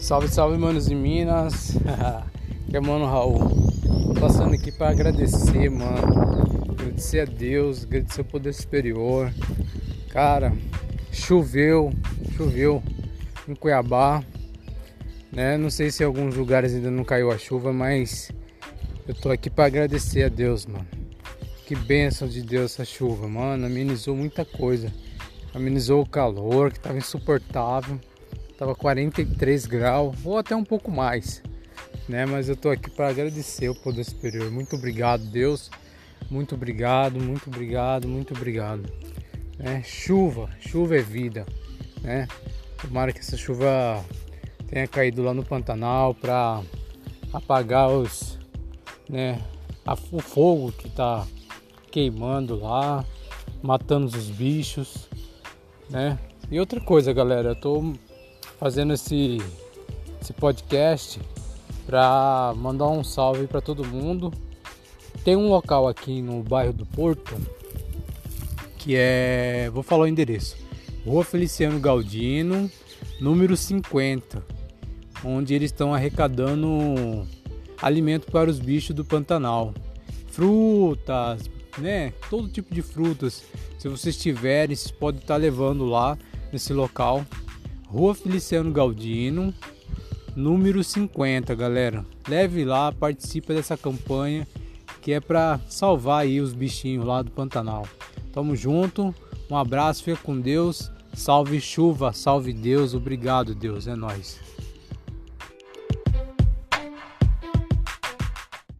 Salve, salve, manos de Minas. que é mano Raul. Passando aqui para agradecer, mano. Agradecer a Deus, agradecer o poder superior. Cara, choveu, choveu em Cuiabá. Né? Não sei se em alguns lugares ainda não caiu a chuva, mas eu tô aqui para agradecer a Deus, mano. Que bênção de Deus essa chuva, mano. Amenizou muita coisa. Amenizou o calor que tava insuportável. Tava 43 graus ou até um pouco mais, né? Mas eu tô aqui para agradecer o poder superior. Muito obrigado, Deus. Muito obrigado, muito obrigado, muito obrigado. É, chuva, chuva é vida, né? Tomara que essa chuva tenha caído lá no Pantanal para apagar os, né, a, o fogo que tá queimando lá, matando os bichos, né? E outra coisa, galera, eu tô fazendo esse, esse podcast para mandar um salve para todo mundo. Tem um local aqui no bairro do Porto que é, vou falar o endereço, Rua Feliciano Galdino, número 50, onde eles estão arrecadando alimento para os bichos do Pantanal, frutas, né, todo tipo de frutas. Se vocês tiverem, vocês podem estar levando lá nesse local Rua Feliciano Galdino, número 50, galera. Leve lá, participe dessa campanha que é para salvar aí os bichinhos lá do Pantanal. Tamo junto, um abraço, fica com Deus. Salve chuva, salve Deus, obrigado Deus, é nós.